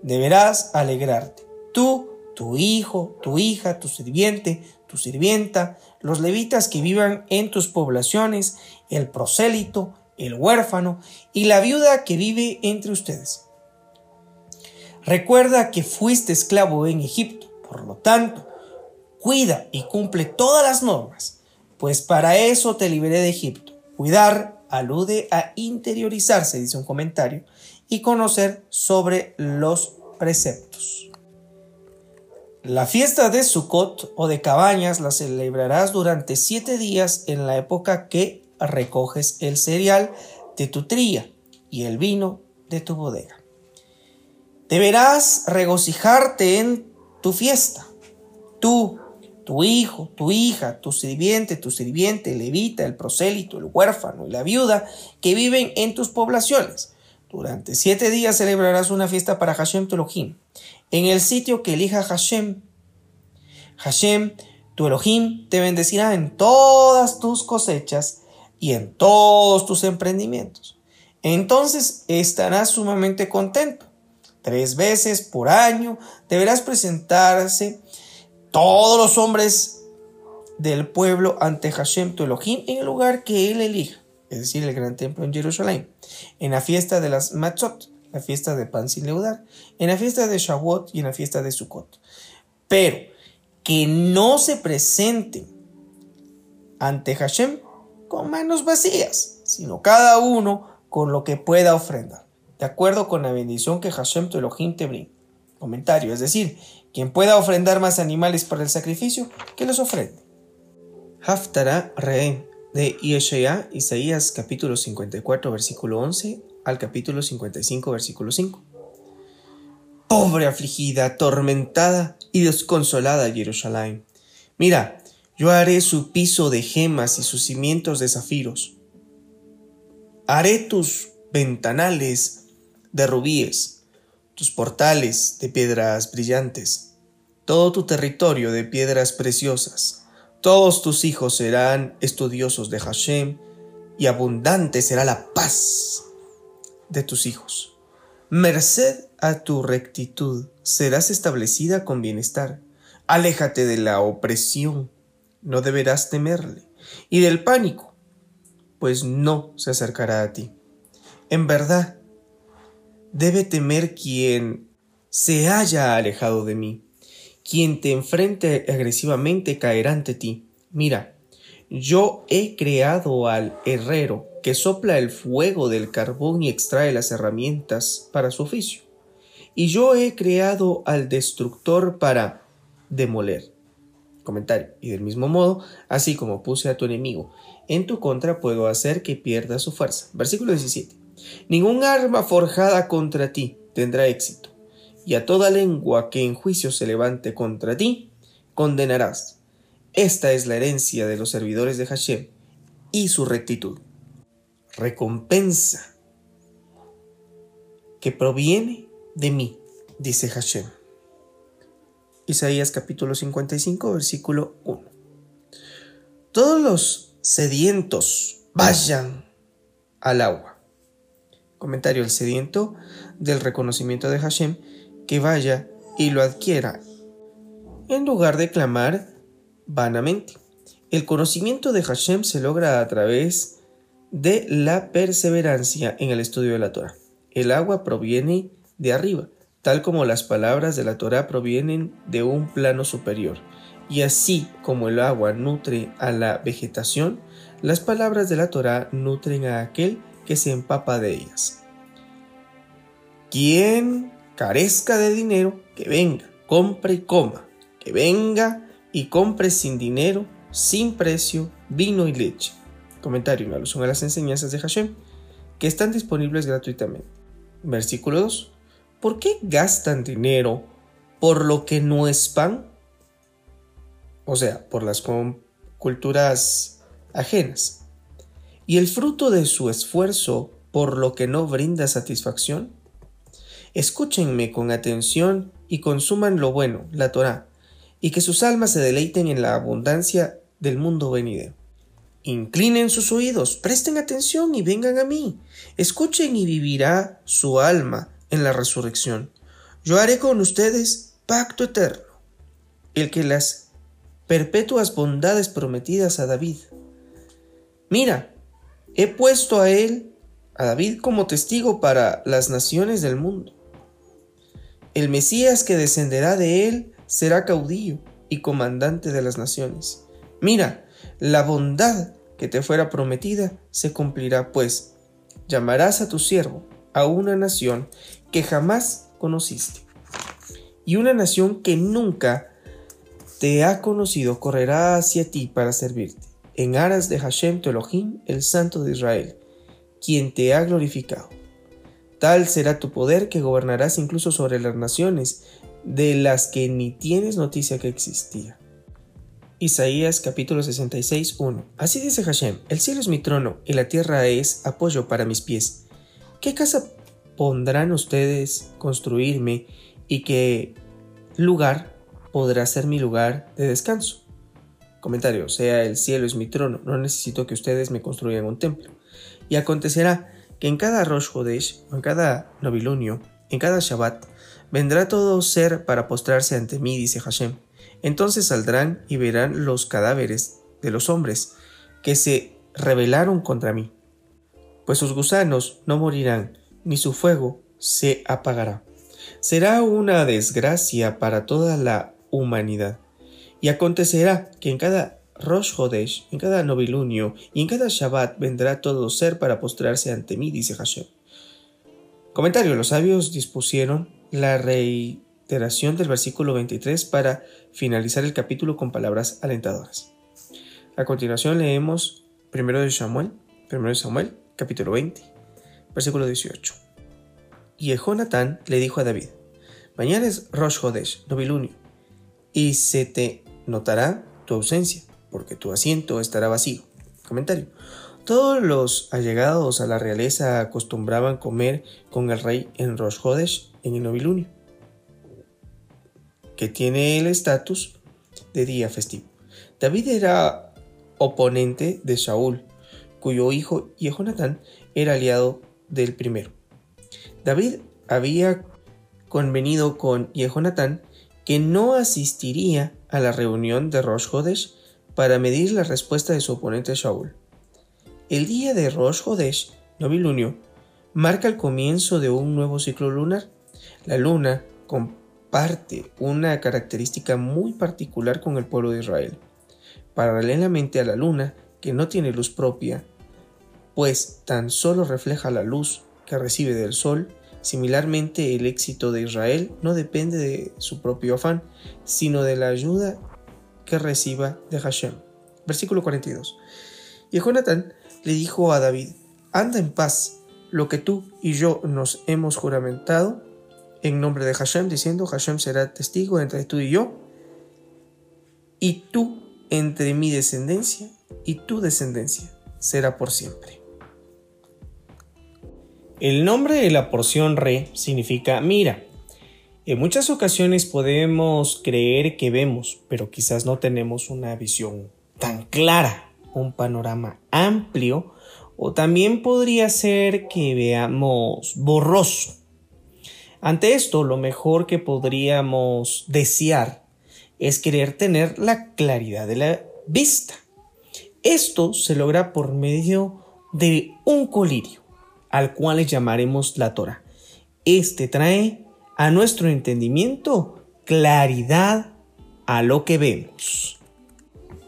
Deberás alegrarte. Tú tu hijo, tu hija, tu sirviente, tu sirvienta, los levitas que vivan en tus poblaciones, el prosélito, el huérfano y la viuda que vive entre ustedes. Recuerda que fuiste esclavo en Egipto, por lo tanto, cuida y cumple todas las normas, pues para eso te liberé de Egipto. Cuidar alude a interiorizarse, dice un comentario, y conocer sobre los preceptos. La fiesta de Sukkot o de cabañas la celebrarás durante siete días en la época que recoges el cereal de tu trilla y el vino de tu bodega. Deberás regocijarte en tu fiesta. Tú, tu hijo, tu hija, tu sirviente, tu sirviente, el levita, el prosélito, el huérfano y la viuda que viven en tus poblaciones. Durante siete días celebrarás una fiesta para Hashem tu Elohim, en el sitio que elija Hashem. Hashem, tu Elohim, te bendecirá en todas tus cosechas y en todos tus emprendimientos. Entonces estarás sumamente contento. Tres veces por año deberás presentarse todos los hombres del pueblo ante Hashem tu Elohim en el lugar que él elija, es decir, el gran templo en Jerusalén, en la fiesta de las Matzot, la fiesta de pan sin leudar, en la fiesta de Shavuot y en la fiesta de Sukkot. Pero que no se presenten ante Hashem con manos vacías, sino cada uno con lo que pueda ofrendar, de acuerdo con la bendición que Hashem tu Elohim te brinda. Comentario, es decir, quien pueda ofrendar más animales para el sacrificio, que los ofrende. Haftara Rehén de Isaías capítulo 54 versículo 11 al capítulo 55 versículo 5. Pobre afligida, atormentada y desconsolada Jerusalén. Mira, yo haré su piso de gemas y sus cimientos de zafiros. Haré tus ventanales de rubíes, tus portales de piedras brillantes, todo tu territorio de piedras preciosas. Todos tus hijos serán estudiosos de Hashem y abundante será la paz de tus hijos. Merced a tu rectitud serás establecida con bienestar. Aléjate de la opresión no deberás temerle, y del pánico, pues no se acercará a ti. En verdad, debe temer quien se haya alejado de mí. Quien te enfrente agresivamente caerá ante ti. Mira, yo he creado al herrero que sopla el fuego del carbón y extrae las herramientas para su oficio. Y yo he creado al destructor para demoler. Comentario. Y del mismo modo, así como puse a tu enemigo en tu contra, puedo hacer que pierda su fuerza. Versículo 17. Ningún arma forjada contra ti tendrá éxito, y a toda lengua que en juicio se levante contra ti, condenarás. Esta es la herencia de los servidores de Hashem y su rectitud. Recompensa que proviene de mí, dice Hashem. Isaías capítulo 55, versículo 1. Todos los sedientos vayan al agua. Comentario el sediento del reconocimiento de Hashem, que vaya y lo adquiera, en lugar de clamar vanamente. El conocimiento de Hashem se logra a través de la perseverancia en el estudio de la Torah. El agua proviene de arriba, tal como las palabras de la Torá provienen de un plano superior. Y así como el agua nutre a la vegetación, las palabras de la Torá nutren a aquel que se empapa de ellas. Quien carezca de dinero, que venga, compre y coma, que venga y compre sin dinero, sin precio, vino y leche. Comentario en alusión a las enseñanzas de Hashem, que están disponibles gratuitamente. Versículo 2. ¿Por qué gastan dinero por lo que no es pan? O sea, por las culturas ajenas. ¿Y el fruto de su esfuerzo por lo que no brinda satisfacción? Escúchenme con atención y consuman lo bueno, la Torah, y que sus almas se deleiten en la abundancia del mundo venidero. Inclinen sus oídos, presten atención y vengan a mí. Escuchen y vivirá su alma en la resurrección. Yo haré con ustedes pacto eterno, el que las perpetuas bondades prometidas a David. Mira, he puesto a él, a David, como testigo para las naciones del mundo. El Mesías que descenderá de él será caudillo y comandante de las naciones. Mira, la bondad que te fuera prometida se cumplirá, pues llamarás a tu siervo a una nación que jamás conociste. Y una nación que nunca te ha conocido correrá hacia ti para servirte, en aras de Hashem tu Elohim, el Santo de Israel, quien te ha glorificado. Tal será tu poder que gobernarás incluso sobre las naciones, de las que ni tienes noticia que existía. Isaías capítulo 66, 1. Así dice Hashem, el cielo es mi trono y la tierra es apoyo para mis pies. ¿Qué casa pondrán ustedes construirme y qué lugar podrá ser mi lugar de descanso? Comentario, sea el cielo es mi trono, no necesito que ustedes me construyan un templo. Y acontecerá en cada Rosh Hodesh, en cada novilunio, en cada Shabbat, vendrá todo ser para postrarse ante mí, dice Hashem. Entonces saldrán y verán los cadáveres de los hombres que se rebelaron contra mí. Pues sus gusanos no morirán, ni su fuego se apagará. Será una desgracia para toda la humanidad. Y acontecerá que en cada Rosh Hodesh, en cada novilunio y en cada Shabbat vendrá todo ser para postrarse ante mí, dice Hashem. Comentario: Los sabios dispusieron la reiteración del versículo 23 para finalizar el capítulo con palabras alentadoras. A continuación leemos primero de Samuel, primero de Samuel, capítulo 20, versículo 18. Y Jonatán le dijo a David: Mañana es Rosh Hodesh, novilunio, y se te notará tu ausencia, porque tu asiento estará vacío. Comentario. Todos los allegados a la realeza acostumbraban comer con el rey en Rosh en el novilunio, que tiene el estatus de día festivo. David era oponente de Saúl, cuyo hijo Jehonatán era aliado del primero. David había convenido con Jehonatán que no asistiría a la reunión de Rosh Hodesh para medir la respuesta de su oponente Saúl. El día de Rosh Hodesh, novilunio, marca el comienzo de un nuevo ciclo lunar la luna comparte una característica muy particular con el pueblo de Israel. Paralelamente a la luna, que no tiene luz propia, pues tan solo refleja la luz que recibe del sol, similarmente el éxito de Israel no depende de su propio afán, sino de la ayuda que reciba de Hashem. Versículo 42. Y Jonathan le dijo a David, anda en paz, lo que tú y yo nos hemos juramentado en nombre de Hashem, diciendo, Hashem será testigo entre tú y yo, y tú entre mi descendencia y tu descendencia será por siempre. El nombre de la porción re significa mira. En muchas ocasiones podemos creer que vemos, pero quizás no tenemos una visión tan clara, un panorama amplio, o también podría ser que veamos borroso. Ante esto, lo mejor que podríamos desear es querer tener la claridad de la vista. Esto se logra por medio de un colirio, al cual le llamaremos la Torah. Este trae a nuestro entendimiento claridad a lo que vemos.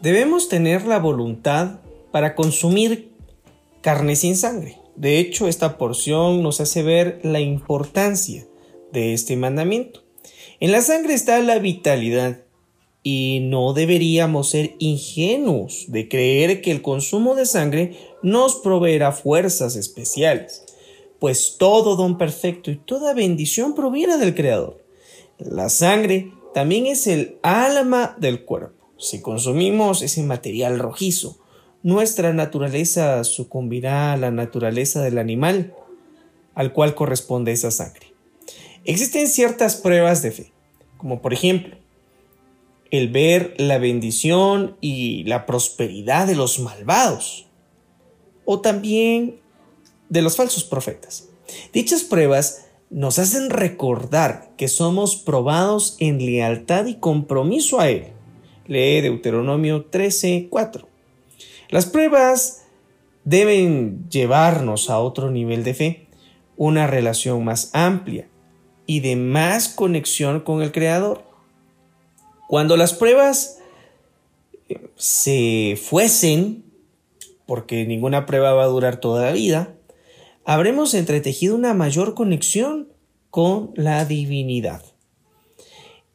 Debemos tener la voluntad para consumir carne sin sangre. De hecho, esta porción nos hace ver la importancia de este mandamiento. En la sangre está la vitalidad y no deberíamos ser ingenuos de creer que el consumo de sangre nos proveerá fuerzas especiales, pues todo don perfecto y toda bendición proviene del Creador. La sangre también es el alma del cuerpo. Si consumimos ese material rojizo, nuestra naturaleza sucumbirá a la naturaleza del animal al cual corresponde esa sangre. Existen ciertas pruebas de fe, como por ejemplo, el ver la bendición y la prosperidad de los malvados, o también de los falsos profetas. Dichas pruebas nos hacen recordar que somos probados en lealtad y compromiso a Él. Lee Deuteronomio 13:4. Las pruebas deben llevarnos a otro nivel de fe, una relación más amplia, y de más conexión con el Creador. Cuando las pruebas eh, se fuesen, porque ninguna prueba va a durar toda la vida, habremos entretejido una mayor conexión con la divinidad.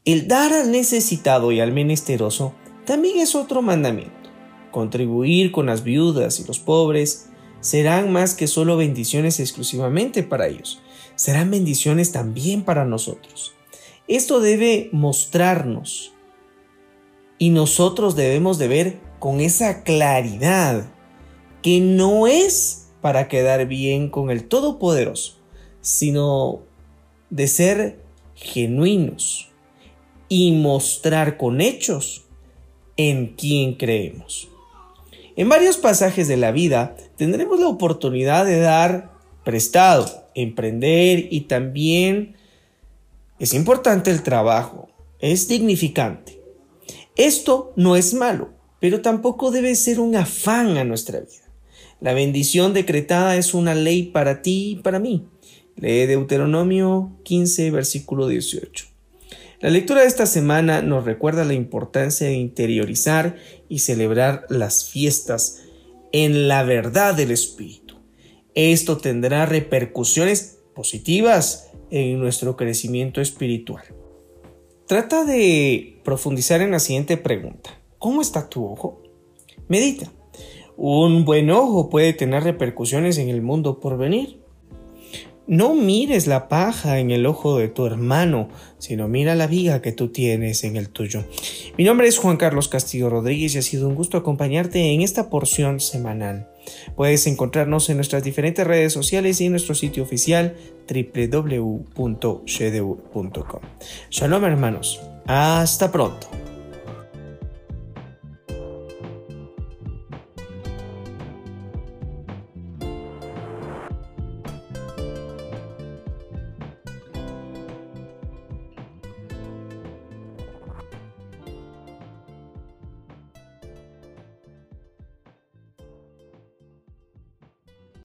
El dar al necesitado y al menesteroso también es otro mandamiento. Contribuir con las viudas y los pobres serán más que solo bendiciones exclusivamente para ellos, serán bendiciones también para nosotros. Esto debe mostrarnos y nosotros debemos de ver con esa claridad que no es para quedar bien con el Todopoderoso, sino de ser genuinos y mostrar con hechos en quien creemos. En varios pasajes de la vida tendremos la oportunidad de dar prestado, emprender y también es importante el trabajo, es dignificante. Esto no es malo, pero tampoco debe ser un afán a nuestra vida. La bendición decretada es una ley para ti y para mí. Lee Deuteronomio 15, versículo 18. La lectura de esta semana nos recuerda la importancia de interiorizar y celebrar las fiestas en la verdad del Espíritu. Esto tendrá repercusiones positivas en nuestro crecimiento espiritual. Trata de profundizar en la siguiente pregunta. ¿Cómo está tu ojo? Medita. Un buen ojo puede tener repercusiones en el mundo por venir. No mires la paja en el ojo de tu hermano, sino mira la viga que tú tienes en el tuyo. Mi nombre es Juan Carlos Castillo Rodríguez y ha sido un gusto acompañarte en esta porción semanal. Puedes encontrarnos en nuestras diferentes redes sociales y en nuestro sitio oficial www.shedeur.com. Shalom hermanos, hasta pronto.